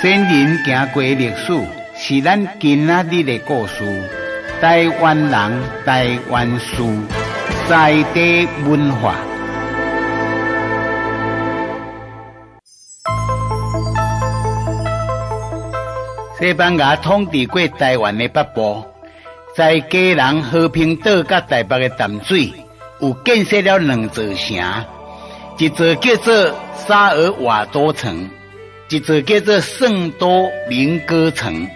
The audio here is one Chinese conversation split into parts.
先人行过历史，是咱今仔日的故事。台湾人，台湾事，在地文化。西班牙统治过台湾的北部，在基隆和平岛甲台北的淡水，有建设了两座城，一座叫做沙尔瓦多城，一座叫做圣多明哥城。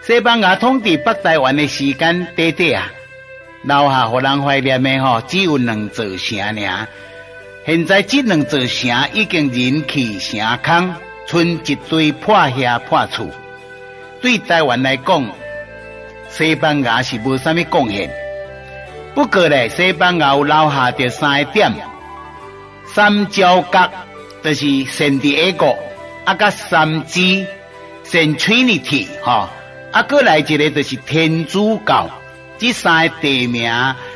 西班牙统治北台湾的时间短短啊，留下互人怀念的吼，只有两座城尔。现在这两座城已经人去城空，剩一堆破厦破厝。对台湾来讲，西班牙是无啥物贡献。不过咧，西班牙有留下着三个点：三角角就是圣地亚哥，啊，甲三支圣 Trinity 吼。啊，过来一个就是天主教，这三个地名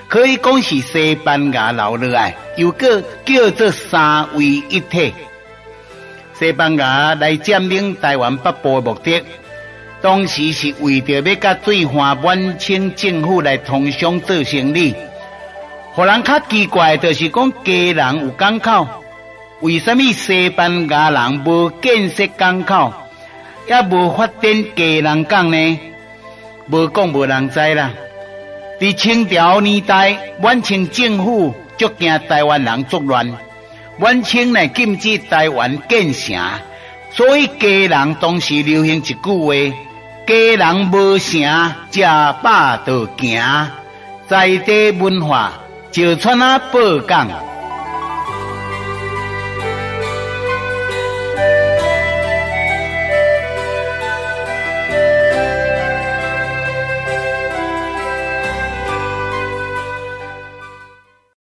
可以讲是西班牙留落来，又个叫做三位一体。西班牙来占领台湾北部的目的，当时是为着要甲对华满清政府来通商做生意。互人较奇怪的就是讲，家人有港口，为什么西班牙人无建设港口？也无发展家人港呢，无讲无人知啦。伫清朝年代，满清政府足惊台湾人作乱，满清呢禁止台湾建城，所以家人当时流行一句话：家人无城，食饱就行。在地文化，就出那报港。